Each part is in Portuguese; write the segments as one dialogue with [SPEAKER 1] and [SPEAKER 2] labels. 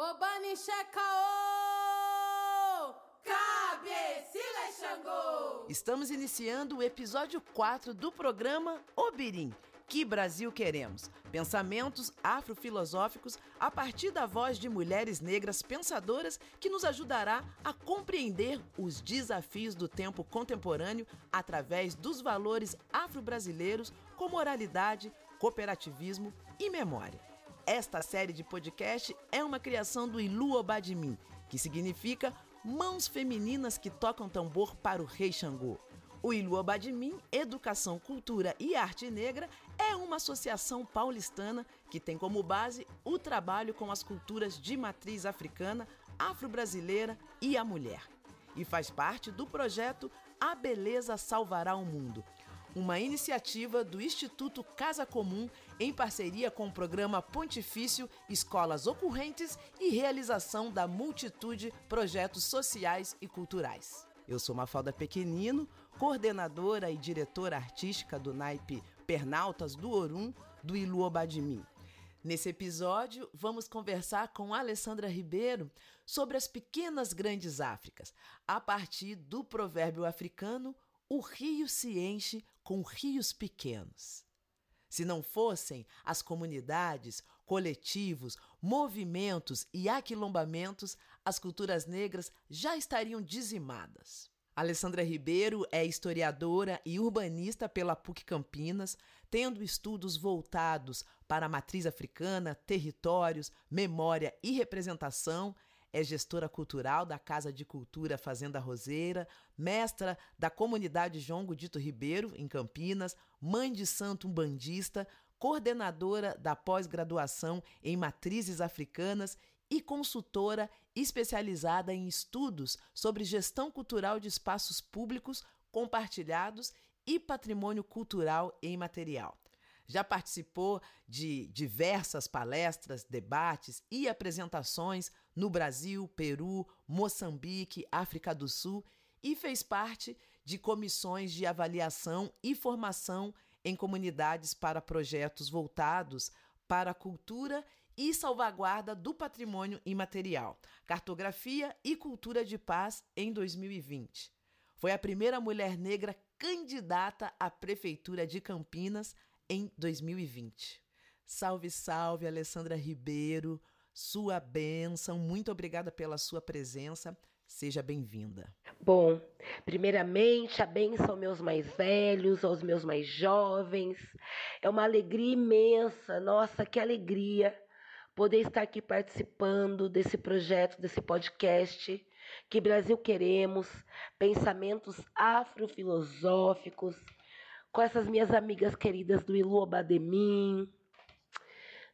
[SPEAKER 1] Obani Checao! Cabecila Xangô!
[SPEAKER 2] Estamos iniciando o episódio 4 do programa Obirim. Que Brasil queremos? Pensamentos afrofilosóficos a partir da voz de mulheres negras pensadoras que nos ajudará a compreender os desafios do tempo contemporâneo através dos valores afro-brasileiros com moralidade, cooperativismo e memória. Esta série de podcast é uma criação do Ilu Obadimim, que significa Mãos Femininas que Tocam Tambor para o Rei Xangô. O Ilu Obadimim, Educação, Cultura e Arte Negra é uma associação paulistana que tem como base o trabalho com as culturas de matriz africana, afro-brasileira e a mulher. E faz parte do projeto A Beleza Salvará o Mundo, uma iniciativa do Instituto Casa Comum em parceria com o programa Pontifício Escolas Ocorrentes e realização da multitude projetos sociais e culturais. Eu sou Mafalda Pequenino, coordenadora e diretora artística do naipe Pernaltas do Orum, do Ilu Obadimim. Nesse episódio, vamos conversar com Alessandra Ribeiro sobre as pequenas grandes Áfricas, a partir do provérbio africano o rio se enche com rios pequenos. Se não fossem as comunidades, coletivos, movimentos e aquilombamentos, as culturas negras já estariam dizimadas. Alessandra Ribeiro é historiadora e urbanista pela PUC Campinas, tendo estudos voltados para a matriz africana, territórios, memória e representação. É gestora cultural da Casa de Cultura Fazenda Roseira, mestra da comunidade João Godito Ribeiro, em Campinas, mãe de santo umbandista, coordenadora da pós-graduação em matrizes africanas e consultora especializada em estudos sobre gestão cultural de espaços públicos compartilhados e patrimônio cultural e imaterial. Já participou de diversas palestras, debates e apresentações no Brasil, Peru, Moçambique, África do Sul e fez parte de comissões de avaliação e formação em comunidades para projetos voltados para a cultura e salvaguarda do patrimônio imaterial, cartografia e cultura de paz em 2020. Foi a primeira mulher negra candidata à prefeitura de Campinas em 2020. Salve, salve, Alessandra Ribeiro, sua bênção, muito obrigada pela sua presença. Seja bem-vinda.
[SPEAKER 3] Bom, primeiramente, a benção aos meus mais velhos, aos meus mais jovens. É uma alegria imensa, nossa, que alegria poder estar aqui participando desse projeto, desse podcast. Que Brasil queremos, pensamentos afrofilosóficos, com essas minhas amigas queridas do Ilu Obademim.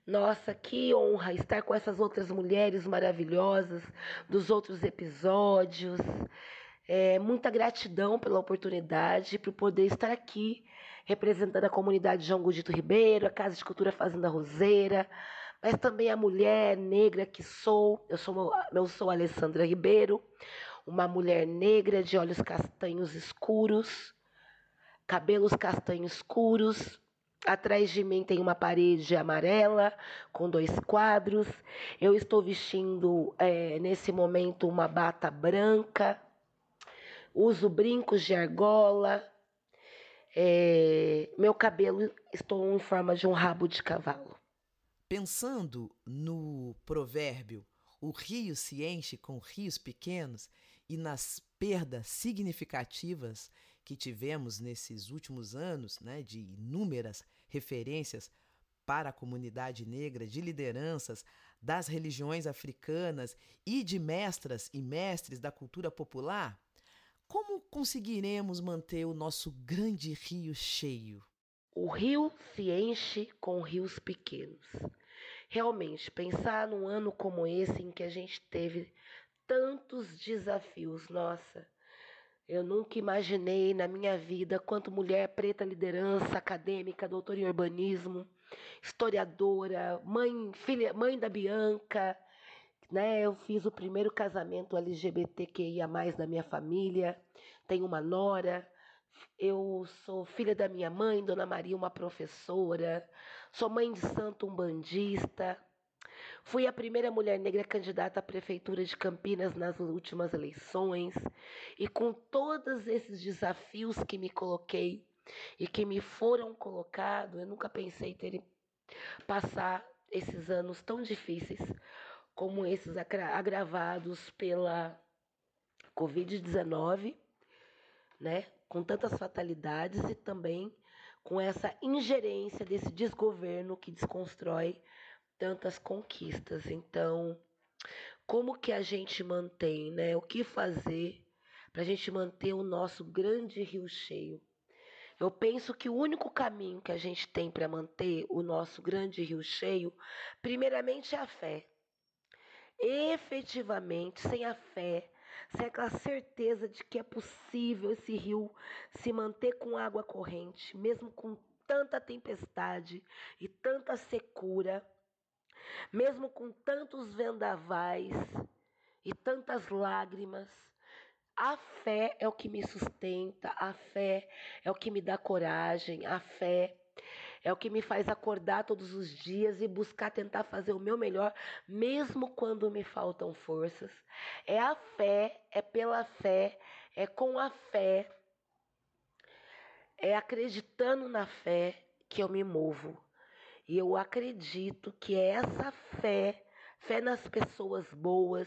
[SPEAKER 3] Nossa, que honra estar com essas outras mulheres maravilhosas dos outros episódios. É, muita gratidão pela oportunidade, por poder estar aqui representando a comunidade João Gudito Ribeiro, a Casa de Cultura Fazenda Roseira, mas também a mulher negra que sou. Eu sou, eu sou Alessandra Ribeiro, uma mulher negra de olhos castanhos escuros, cabelos castanhos escuros. Atrás de mim tem uma parede amarela com dois quadros. Eu estou vestindo é, nesse momento uma bata branca. Uso brincos de argola. É, meu cabelo estou em forma de um rabo de cavalo.
[SPEAKER 2] Pensando no provérbio, o rio se enche com rios pequenos e nas perdas significativas que tivemos nesses últimos anos, né, de inúmeras referências para a comunidade negra, de lideranças das religiões africanas e de mestras e mestres da cultura popular, como conseguiremos manter o nosso grande rio cheio?
[SPEAKER 3] O rio se enche com rios pequenos. Realmente, pensar num ano como esse em que a gente teve tantos desafios, nossa, eu nunca imaginei na minha vida quanto mulher preta liderança acadêmica, doutora em urbanismo, historiadora, mãe, filha, mãe da Bianca, né? Eu fiz o primeiro casamento LGBTQIA+ da minha família, tenho uma nora, eu sou filha da minha mãe, Dona Maria, uma professora. Sou mãe de santo umbandista. Fui a primeira mulher negra candidata à prefeitura de Campinas nas últimas eleições. E com todos esses desafios que me coloquei e que me foram colocados, eu nunca pensei ter passar esses anos tão difíceis como esses agravados pela Covid-19, né? Com tantas fatalidades e também com essa ingerência desse desgoverno que desconstrói tantas conquistas. Então, como que a gente mantém, né? O que fazer para a gente manter o nosso grande rio cheio? Eu penso que o único caminho que a gente tem para manter o nosso grande rio cheio, primeiramente é a fé. Efetivamente, sem a fé, sem aquela certeza de que é possível esse rio se manter com água corrente, mesmo com tanta tempestade e tanta secura, mesmo com tantos vendavais e tantas lágrimas, a fé é o que me sustenta, a fé é o que me dá coragem, a fé é o que me faz acordar todos os dias e buscar tentar fazer o meu melhor, mesmo quando me faltam forças. É a fé, é pela fé, é com a fé, é acreditando na fé que eu me movo. E eu acredito que é essa fé, fé nas pessoas boas,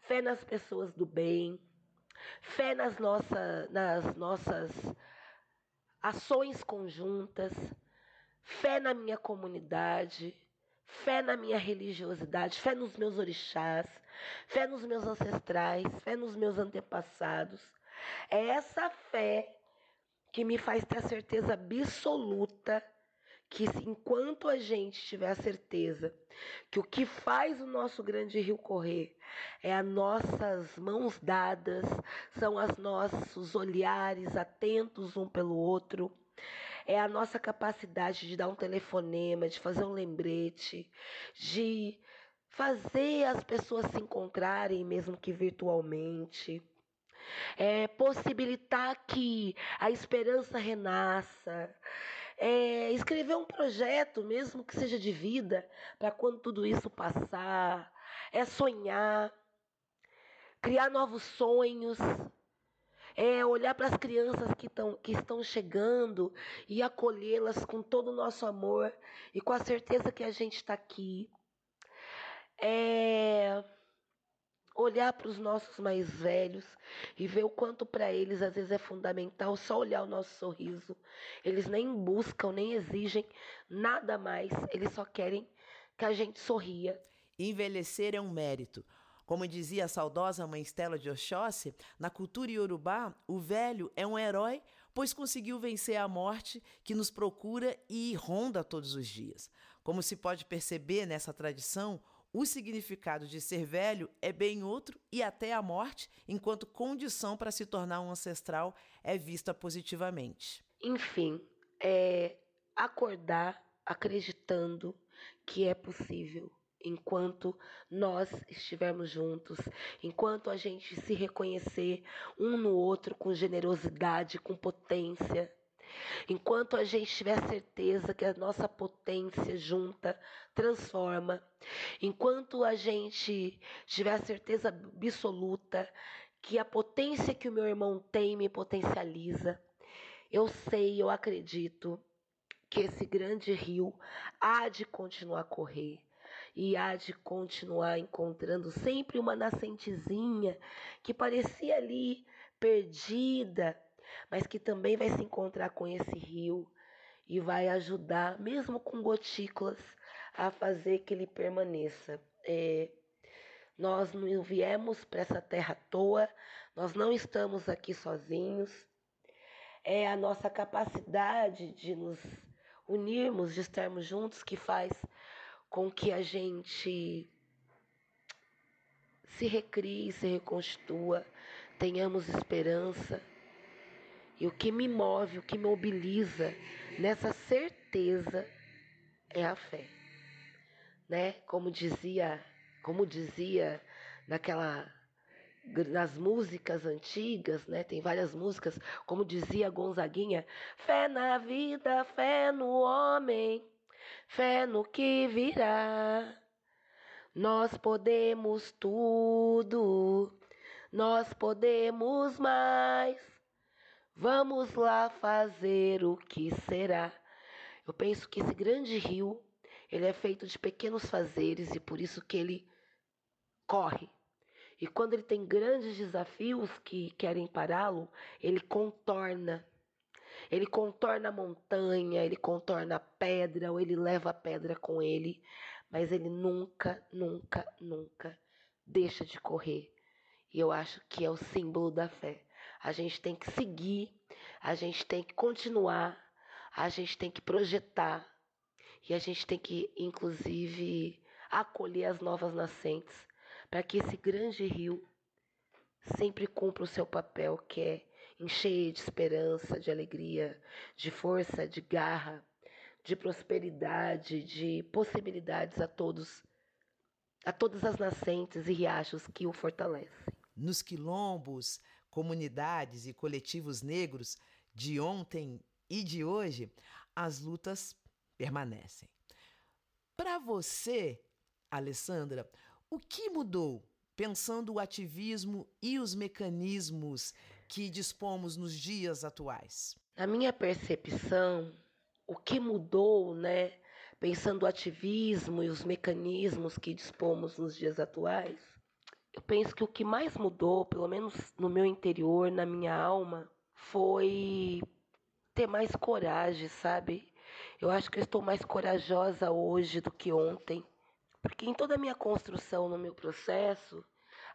[SPEAKER 3] fé nas pessoas do bem, fé nas, nossa, nas nossas ações conjuntas, fé na minha comunidade, fé na minha religiosidade, fé nos meus orixás, fé nos meus ancestrais, fé nos meus antepassados. É essa fé que me faz ter a certeza absoluta que enquanto a gente tiver a certeza que o que faz o nosso grande rio correr é as nossas mãos dadas, são os nossos olhares atentos um pelo outro, é a nossa capacidade de dar um telefonema, de fazer um lembrete, de fazer as pessoas se encontrarem, mesmo que virtualmente. É possibilitar que a esperança renasça, é, escrever um projeto, mesmo que seja de vida, para quando tudo isso passar, é sonhar, criar novos sonhos, é olhar para as crianças que, tão, que estão chegando e acolhê-las com todo o nosso amor e com a certeza que a gente está aqui. É olhar para os nossos mais velhos e ver o quanto para eles às vezes é fundamental só olhar o nosso sorriso. Eles nem buscam, nem exigem nada mais, eles só querem que a gente sorria.
[SPEAKER 2] Envelhecer é um mérito. Como dizia a saudosa mãe Stella de Oxóssi, na cultura iorubá, o velho é um herói, pois conseguiu vencer a morte que nos procura e ronda todos os dias. Como se pode perceber nessa tradição, o significado de ser velho é bem outro e até a morte, enquanto condição para se tornar um ancestral, é vista positivamente.
[SPEAKER 3] Enfim, é acordar acreditando que é possível enquanto nós estivermos juntos, enquanto a gente se reconhecer um no outro com generosidade, com potência, Enquanto a gente tiver certeza que a nossa potência junta transforma, enquanto a gente tiver certeza absoluta que a potência que o meu irmão tem me potencializa, eu sei, eu acredito que esse grande rio há de continuar a correr e há de continuar encontrando sempre uma nascentezinha que parecia ali perdida, mas que também vai se encontrar com esse rio e vai ajudar, mesmo com gotículas, a fazer que ele permaneça. É, nós não viemos para essa terra à toa, nós não estamos aqui sozinhos. É a nossa capacidade de nos unirmos, de estarmos juntos, que faz com que a gente se recrie, se reconstitua, tenhamos esperança. E o que me move, o que me mobiliza nessa certeza é a fé. Né? Como dizia, como dizia naquela nas músicas antigas, né? Tem várias músicas, como dizia Gonzaguinha, fé na vida, fé no homem, fé no que virá. Nós podemos tudo, nós podemos mais. Vamos lá fazer o que será. Eu penso que esse grande rio, ele é feito de pequenos fazeres e por isso que ele corre. E quando ele tem grandes desafios que querem pará-lo, ele contorna. Ele contorna a montanha, ele contorna a pedra, ou ele leva a pedra com ele, mas ele nunca, nunca, nunca deixa de correr. E eu acho que é o símbolo da fé. A gente tem que seguir, a gente tem que continuar, a gente tem que projetar e a gente tem que, inclusive, acolher as novas nascentes para que esse grande rio sempre cumpra o seu papel, que é encher de esperança, de alegria, de força, de garra, de prosperidade, de possibilidades a todos, a todas as nascentes e riachos que o fortalecem.
[SPEAKER 2] Nos quilombos, comunidades e coletivos negros de ontem e de hoje, as lutas permanecem. Para você, Alessandra, o que mudou pensando o ativismo e os mecanismos que dispomos nos dias atuais?
[SPEAKER 3] Na minha percepção, o que mudou, né, pensando o ativismo e os mecanismos que dispomos nos dias atuais, eu penso que o que mais mudou, pelo menos no meu interior, na minha alma, foi ter mais coragem, sabe? Eu acho que eu estou mais corajosa hoje do que ontem. Porque em toda a minha construção, no meu processo,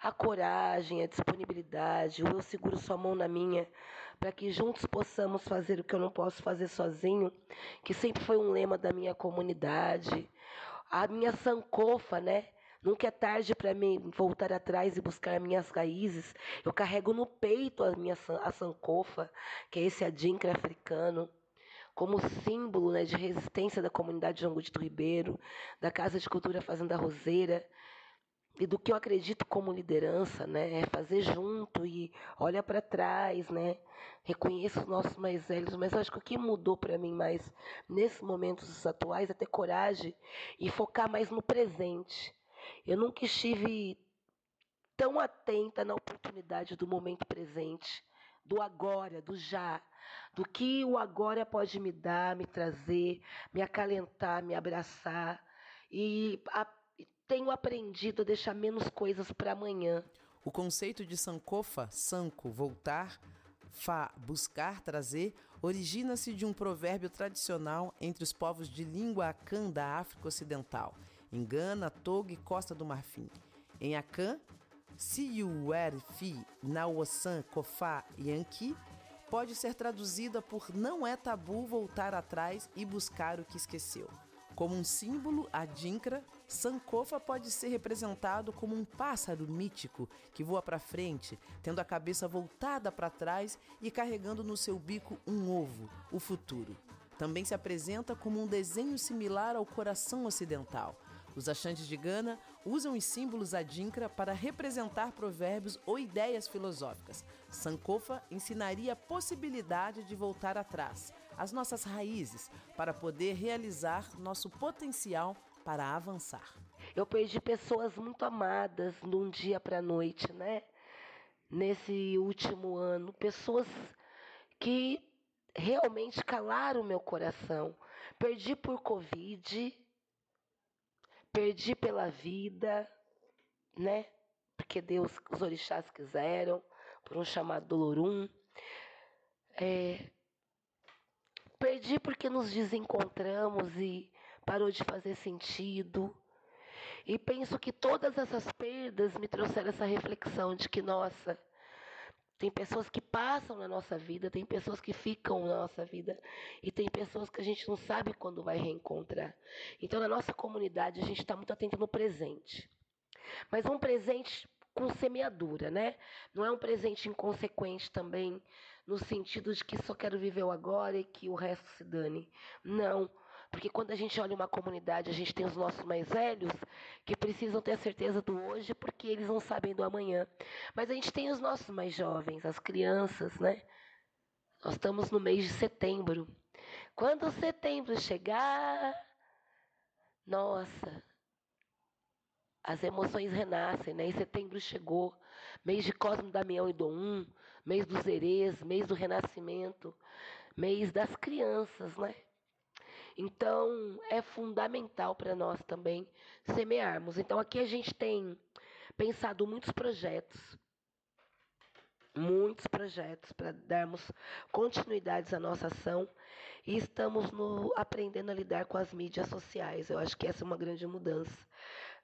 [SPEAKER 3] a coragem, a disponibilidade, o eu seguro sua mão na minha, para que juntos possamos fazer o que eu não posso fazer sozinho, que sempre foi um lema da minha comunidade. A minha sancofa, né? Nunca é tarde para mim voltar atrás e buscar minhas raízes. Eu carrego no peito a minha a sancofa, que é esse adinkra africano como símbolo né, de resistência da comunidade Jango de Ribeiro, da Casa de Cultura Fazenda Roseira, e do que eu acredito como liderança, né, é fazer junto e olha para trás, né, reconheço os nossos mais velhos, mas acho que o que mudou para mim mais nesses momentos atuais é ter coragem e focar mais no presente. Eu nunca estive tão atenta na oportunidade do momento presente, do agora, do já, do que o agora pode me dar, me trazer, me acalentar, me abraçar. E a, tenho aprendido a deixar menos coisas para amanhã.
[SPEAKER 2] O conceito de sankofa, sanko, voltar, fa, buscar, trazer, origina-se de um provérbio tradicional entre os povos de língua akan da África Ocidental, em Gana, Togo e Costa do Marfim. Em akan, Siuer Fi, Naosan, Kofa e Anki, pode ser traduzida por não é tabu voltar atrás e buscar o que esqueceu. Como um símbolo, a Dinkra, Sankofa pode ser representado como um pássaro mítico que voa para frente, tendo a cabeça voltada para trás e carregando no seu bico um ovo, o futuro. Também se apresenta como um desenho similar ao coração ocidental, os achantes de Gana usam os símbolos adinkra para representar provérbios ou ideias filosóficas. Sankofa ensinaria a possibilidade de voltar atrás, as nossas raízes, para poder realizar nosso potencial para avançar.
[SPEAKER 3] Eu perdi pessoas muito amadas num dia para a noite, né? Nesse último ano, pessoas que realmente calaram meu coração. Perdi por Covid, perdi pela vida, né? Porque Deus, os orixás quiseram, por um chamado Dolorum. É, perdi porque nos desencontramos e parou de fazer sentido. E penso que todas essas perdas me trouxeram essa reflexão de que, nossa, tem pessoas que passam na nossa vida, tem pessoas que ficam na nossa vida e tem pessoas que a gente não sabe quando vai reencontrar. Então, na nossa comunidade, a gente está muito atento no presente. Mas um presente com semeadura, né? Não é um presente inconsequente também, no sentido de que só quero viver o agora e que o resto se dane. Não. Porque quando a gente olha uma comunidade, a gente tem os nossos mais velhos que precisam ter a certeza do hoje porque eles não sabem do amanhã. Mas a gente tem os nossos mais jovens, as crianças, né? Nós estamos no mês de setembro. Quando setembro chegar, nossa, as emoções renascem, né? E setembro chegou, mês de Cosmo, Damião e Dom mês dos Erês, mês do renascimento, mês das crianças, né? Então, é fundamental para nós também semearmos. Então, aqui a gente tem pensado muitos projetos, muitos projetos para darmos continuidades à nossa ação e estamos no, aprendendo a lidar com as mídias sociais. Eu acho que essa é uma grande mudança.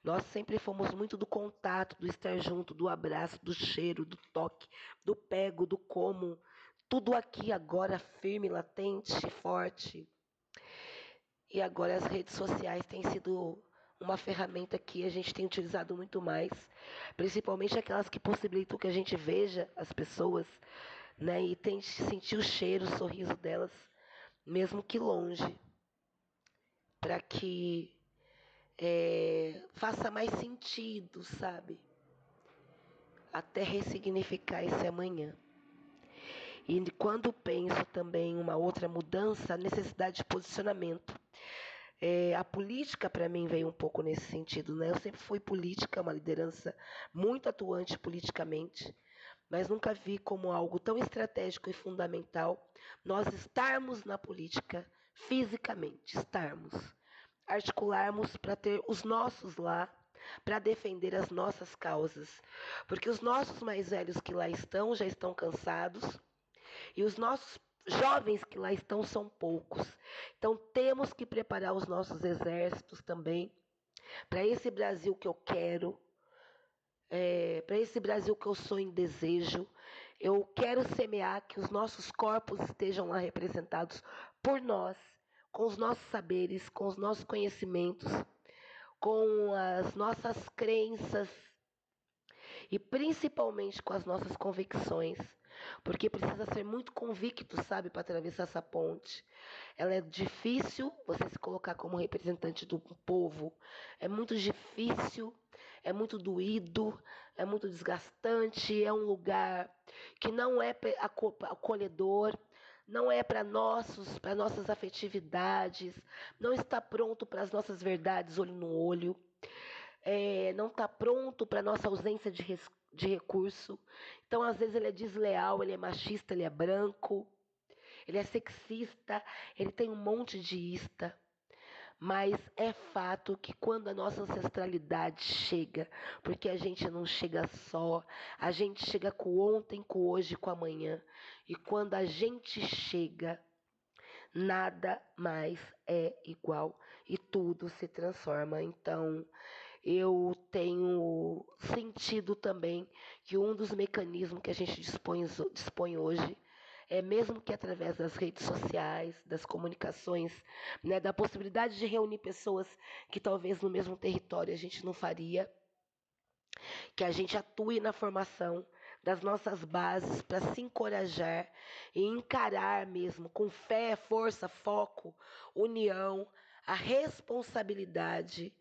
[SPEAKER 3] Nós sempre fomos muito do contato, do estar junto, do abraço, do cheiro, do toque, do pego, do como. Tudo aqui agora firme, latente, forte. E agora as redes sociais têm sido uma ferramenta que a gente tem utilizado muito mais, principalmente aquelas que possibilitam que a gente veja as pessoas, né, e tente sentir o cheiro, o sorriso delas, mesmo que longe, para que é, faça mais sentido, sabe? Até ressignificar esse amanhã. E quando penso também em uma outra mudança, a necessidade de posicionamento. É, a política para mim veio um pouco nesse sentido, né? Eu sempre fui política, uma liderança muito atuante politicamente, mas nunca vi como algo tão estratégico e fundamental nós estarmos na política fisicamente, estarmos, articularmos para ter os nossos lá, para defender as nossas causas, porque os nossos mais velhos que lá estão já estão cansados e os nossos jovens que lá estão são poucos. Então temos que preparar os nossos exércitos também para esse Brasil que eu quero, é, para esse Brasil que eu sou em desejo. Eu quero semear que os nossos corpos estejam lá representados por nós, com os nossos saberes, com os nossos conhecimentos, com as nossas crenças e principalmente com as nossas convicções porque precisa ser muito convicto, sabe, para atravessar essa ponte. Ela é difícil você se colocar como representante do povo. É muito difícil, é muito doído, é muito desgastante, é um lugar que não é acolhedor, não é para nossos, para nossas afetividades, não está pronto para as nossas verdades olho no olho. É, não está pronto para nossa ausência de, de recurso. Então, às vezes, ele é desleal, ele é machista, ele é branco, ele é sexista, ele tem um monte de ista. Mas é fato que quando a nossa ancestralidade chega, porque a gente não chega só, a gente chega com ontem, com hoje, com amanhã. E quando a gente chega, nada mais é igual e tudo se transforma. Então, eu tenho sentido também que um dos mecanismos que a gente dispõe, dispõe hoje é mesmo que através das redes sociais, das comunicações, né, da possibilidade de reunir pessoas que talvez no mesmo território a gente não faria, que a gente atue na formação das nossas bases para se encorajar e encarar mesmo com fé, força, foco, união, a responsabilidade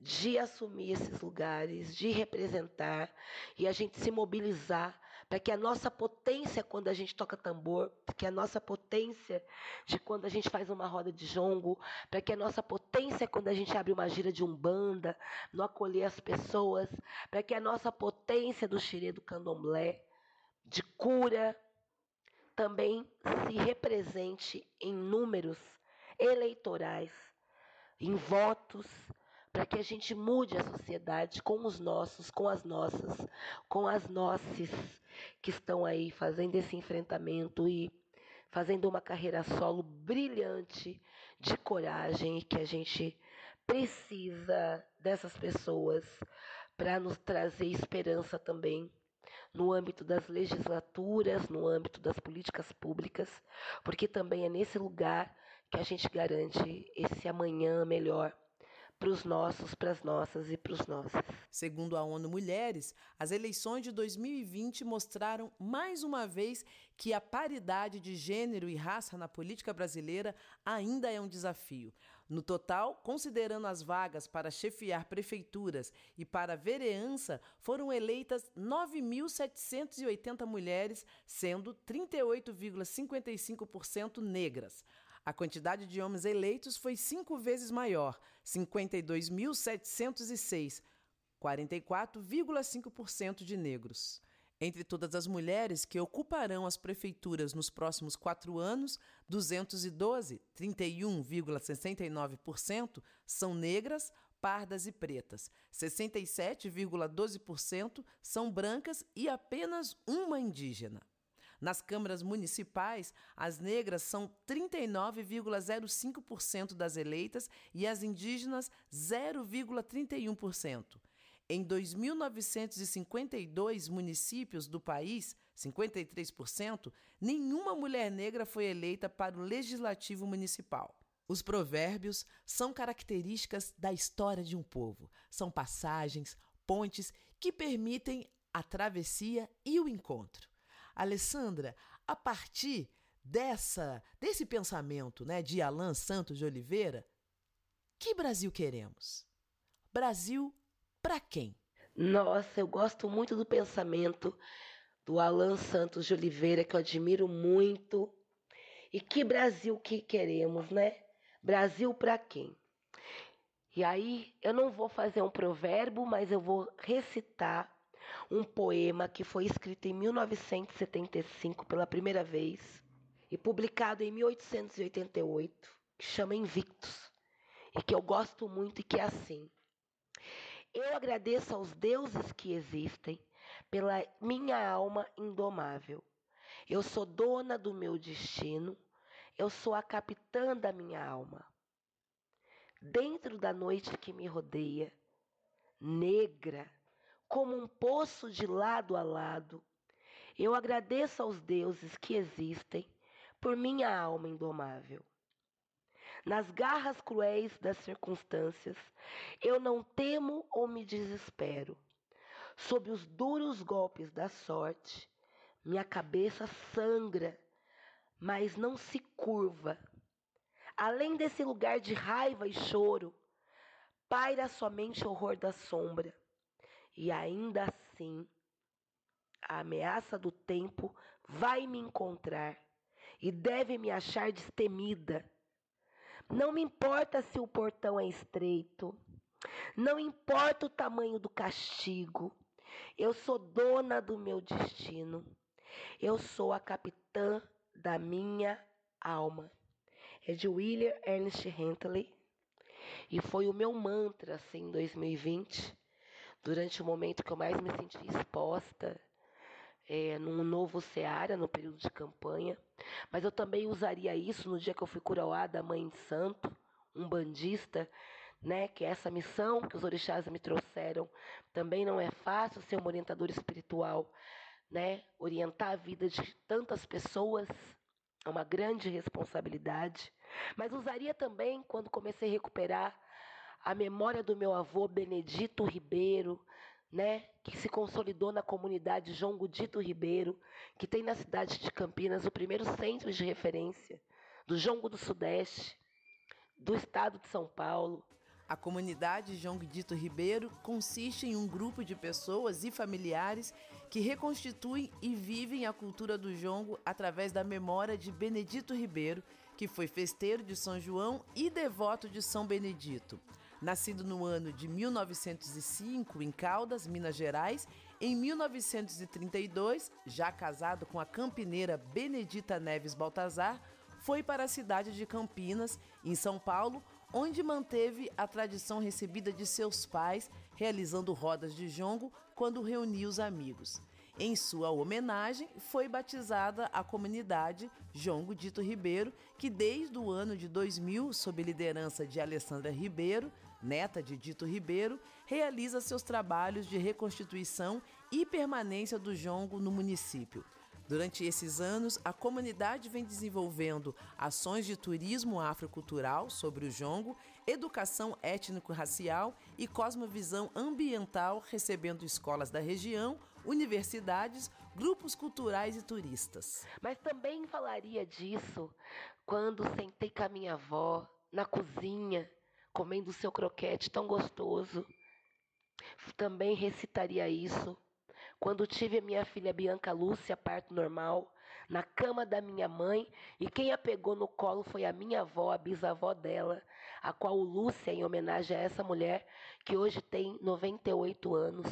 [SPEAKER 3] de assumir esses lugares, de representar e a gente se mobilizar para que a nossa potência quando a gente toca tambor, que a nossa potência de quando a gente faz uma roda de jongo, para que a nossa potência quando a gente abre uma gira de umbanda, no acolher as pessoas, para que a nossa potência do xirê do candomblé, de cura, também se represente em números eleitorais, em votos, para que a gente mude a sociedade com os nossos, com as nossas, com as nossas que estão aí fazendo esse enfrentamento e fazendo uma carreira solo brilhante de coragem e que a gente precisa dessas pessoas para nos trazer esperança também no âmbito das legislaturas, no âmbito das políticas públicas, porque também é nesse lugar que a gente garante esse amanhã melhor para os nossos, para as nossas e para os nossos.
[SPEAKER 2] Segundo a ONU Mulheres, as eleições de 2020 mostraram mais uma vez que a paridade de gênero e raça na política brasileira ainda é um desafio. No total, considerando as vagas para chefiar prefeituras e para vereança, foram eleitas 9.780 mulheres, sendo 38,55% negras. A quantidade de homens eleitos foi cinco vezes maior, 52.706, 44,5% de negros. Entre todas as mulheres que ocuparão as prefeituras nos próximos quatro anos, 212, 31,69%, são negras, pardas e pretas, 67,12% são brancas e apenas uma indígena. Nas câmaras municipais, as negras são 39,05% das eleitas e as indígenas 0,31%. Em 2.952 municípios do país, 53%, nenhuma mulher negra foi eleita para o legislativo municipal. Os provérbios são características da história de um povo. São passagens, pontes que permitem a travessia e o encontro. Alessandra, a partir dessa desse pensamento, né, de Alain Santos de Oliveira, que Brasil queremos? Brasil para quem?
[SPEAKER 3] Nossa, eu gosto muito do pensamento do Alain Santos de Oliveira, que eu admiro muito. E que Brasil que queremos, né? Brasil para quem? E aí, eu não vou fazer um provérbio, mas eu vou recitar um poema que foi escrito em 1975 pela primeira vez e publicado em 1888, que chama Invictus, e que eu gosto muito e que é assim: Eu agradeço aos deuses que existem pela minha alma indomável. Eu sou dona do meu destino eu sou a capitã da minha alma. Dentro da noite que me rodeia, negra, como um poço de lado a lado, eu agradeço aos deuses que existem por minha alma indomável. Nas garras cruéis das circunstâncias, eu não temo ou me desespero. Sob os duros golpes da sorte, minha cabeça sangra mas não se curva. Além desse lugar de raiva e choro, paira somente o horror da sombra. E ainda assim, a ameaça do tempo vai me encontrar e deve me achar destemida. Não me importa se o portão é estreito, não importa o tamanho do castigo, eu sou dona do meu destino, eu sou a capitã da minha alma. É de William Ernest Henley e foi o meu mantra assim em 2020, durante o momento que eu mais me senti exposta é, num novo Seara, no período de campanha. Mas eu também usaria isso no dia que eu fui coroada Mãe de Santo, um bandista, né? Que é essa missão que os orixás me trouxeram. Também não é fácil ser uma orientadora espiritual né? Orientar a vida de tantas pessoas é uma grande responsabilidade. Mas usaria também quando comecei a recuperar a memória do meu avô Benedito Ribeiro, né, que se consolidou na comunidade João Gudito Ribeiro, que tem na cidade de Campinas o primeiro centro de referência do Jongo do Sudeste, do estado de São Paulo,
[SPEAKER 2] a comunidade João Guidito Ribeiro consiste em um grupo de pessoas e familiares que reconstituem e vivem a cultura do jongo através da memória de Benedito Ribeiro, que foi festeiro de São João e devoto de São Benedito. Nascido no ano de 1905 em Caldas, Minas Gerais, em 1932, já casado com a campineira Benedita Neves Baltazar, foi para a cidade de Campinas, em São Paulo, onde manteve a tradição recebida de seus pais, realizando rodas de jongo quando reunia os amigos. Em sua homenagem, foi batizada a comunidade Jongo Dito Ribeiro, que desde o ano de 2000, sob liderança de Alessandra Ribeiro, neta de Dito Ribeiro, realiza seus trabalhos de reconstituição e permanência do jongo no município. Durante esses anos, a comunidade vem desenvolvendo ações de turismo afrocultural sobre o jongo, educação étnico-racial e cosmovisão ambiental, recebendo escolas da região, universidades, grupos culturais e turistas.
[SPEAKER 3] Mas também falaria disso quando sentei com a minha avó na cozinha, comendo seu croquete tão gostoso. Também recitaria isso quando tive a minha filha Bianca Lúcia, parto normal, na cama da minha mãe, e quem a pegou no colo foi a minha avó, a bisavó dela, a qual o Lúcia, em homenagem a essa mulher, que hoje tem 98 anos.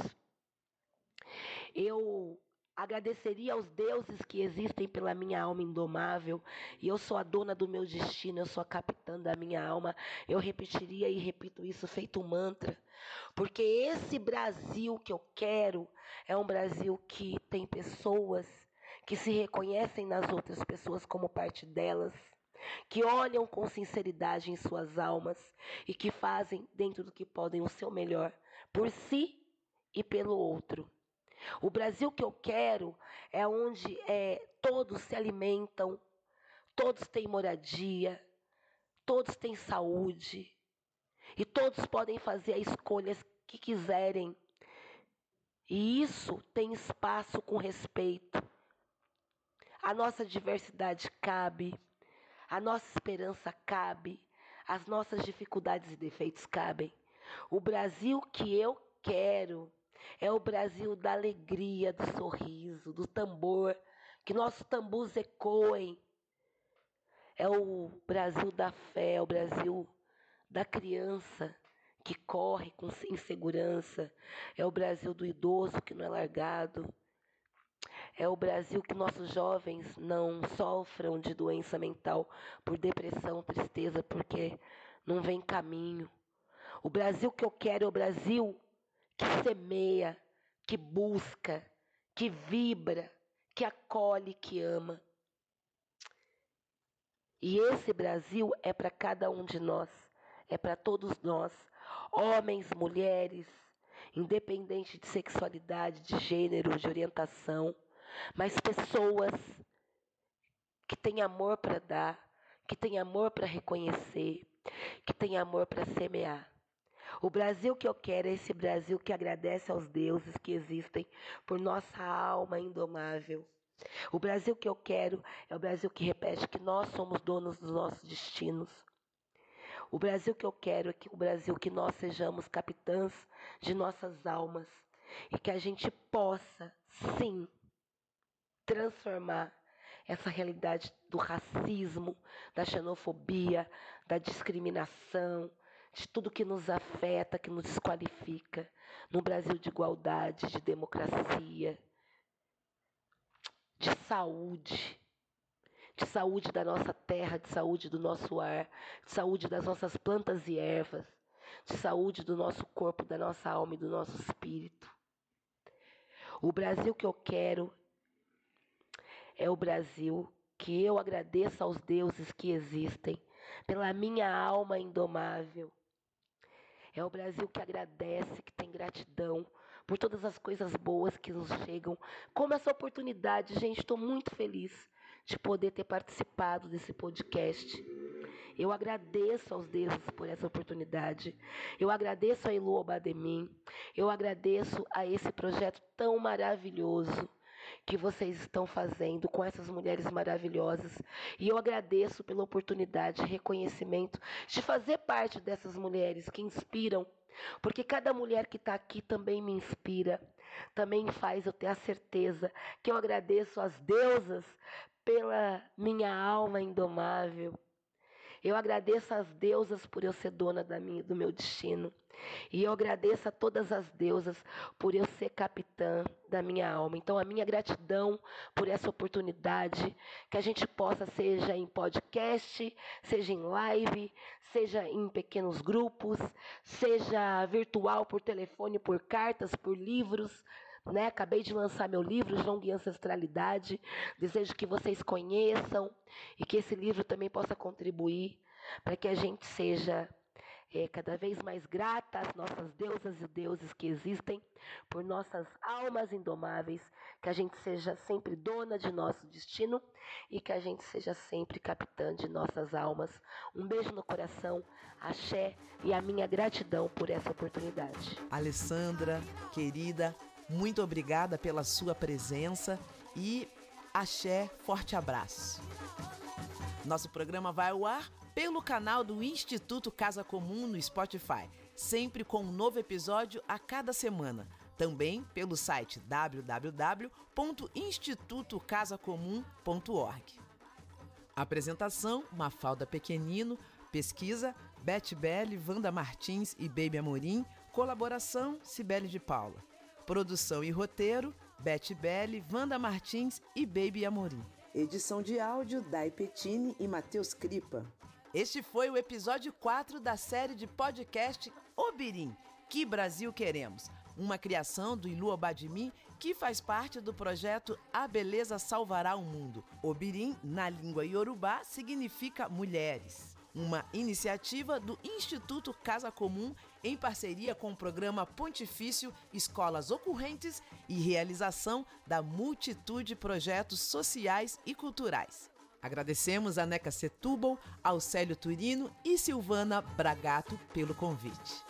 [SPEAKER 3] Eu agradeceria aos deuses que existem pela minha alma indomável, e eu sou a dona do meu destino, eu sou a capitã da minha alma. Eu repetiria e repito isso feito um mantra, porque esse Brasil que eu quero é um Brasil que tem pessoas que se reconhecem nas outras pessoas como parte delas, que olham com sinceridade em suas almas e que fazem dentro do que podem o seu melhor por si e pelo outro. O Brasil que eu quero é onde é, todos se alimentam, todos têm moradia, todos têm saúde e todos podem fazer as escolhas que quiserem. E isso tem espaço com respeito. A nossa diversidade cabe, a nossa esperança cabe, as nossas dificuldades e defeitos cabem. O Brasil que eu quero é o Brasil da alegria, do sorriso, do tambor, que nossos tambores ecoem. É o Brasil da fé, é o Brasil da criança que corre com insegurança. É o Brasil do idoso que não é largado. É o Brasil que nossos jovens não sofram de doença mental por depressão, tristeza, porque não vem caminho. O Brasil que eu quero é o Brasil que semeia, que busca, que vibra, que acolhe, que ama. E esse Brasil é para cada um de nós, é para todos nós, homens, mulheres, independente de sexualidade, de gênero, de orientação, mas pessoas que têm amor para dar, que têm amor para reconhecer, que têm amor para semear. O Brasil que eu quero é esse Brasil que agradece aos deuses que existem por nossa alma indomável. O Brasil que eu quero é o Brasil que repete que nós somos donos dos nossos destinos. O Brasil que eu quero é que o Brasil que nós sejamos capitãs de nossas almas e que a gente possa, sim, transformar essa realidade do racismo, da xenofobia, da discriminação, de tudo que nos afeta, que nos desqualifica, num Brasil de igualdade, de democracia, de saúde, de saúde da nossa terra, de saúde do nosso ar, de saúde das nossas plantas e ervas, de saúde do nosso corpo, da nossa alma e do nosso espírito. O Brasil que eu quero é o Brasil que eu agradeço aos deuses que existem pela minha alma indomável, é o Brasil que agradece, que tem gratidão por todas as coisas boas que nos chegam. Como essa oportunidade, gente, estou muito feliz de poder ter participado desse podcast. Eu agradeço aos deuses por essa oportunidade. Eu agradeço a Elu Obademim. Eu agradeço a esse projeto tão maravilhoso que vocês estão fazendo com essas mulheres maravilhosas. E eu agradeço pela oportunidade, reconhecimento de fazer parte dessas mulheres que inspiram, porque cada mulher que está aqui também me inspira, também faz eu ter a certeza que eu agradeço às deusas pela minha alma indomável eu agradeço às deusas por eu ser dona da minha, do meu destino. E eu agradeço a todas as deusas por eu ser capitã da minha alma. Então, a minha gratidão por essa oportunidade, que a gente possa, seja em podcast, seja em live, seja em pequenos grupos, seja virtual, por telefone, por cartas, por livros, né? Acabei de lançar meu livro, Jong e Ancestralidade. Desejo que vocês conheçam e que esse livro também possa contribuir para que a gente seja é, cada vez mais grata às nossas deusas e deuses que existem, por nossas almas indomáveis, que a gente seja sempre dona de nosso destino e que a gente seja sempre capitã de nossas almas. Um beijo no coração, axé e a minha gratidão por essa oportunidade.
[SPEAKER 2] Alessandra, querida, muito obrigada pela sua presença e axé, forte abraço. Nosso programa vai ao ar pelo canal do Instituto Casa Comum no Spotify, sempre com um novo episódio a cada semana. também pelo site www.institutocasacomum.org. Apresentação: Mafalda Pequenino. Pesquisa: Beth Belli, Wanda Martins e Baby Amorim. Colaboração: Cibele de Paula. Produção e roteiro: Beth Belli, Wanda Martins e Baby Amorim.
[SPEAKER 4] Edição de áudio: Dai Petini e Matheus Cripa.
[SPEAKER 2] Este foi o episódio 4 da série de podcast Obirim. Que Brasil Queremos? Uma criação do Ilu Obadimi que faz parte do projeto A Beleza Salvará o Mundo. Obirim, na língua iorubá, significa mulheres. Uma iniciativa do Instituto Casa Comum em parceria com o programa Pontifício Escolas Ocorrentes e realização da multitude de projetos sociais e culturais. Agradecemos a Neca Setúbal, ao Célio Turino e Silvana Bragato pelo convite.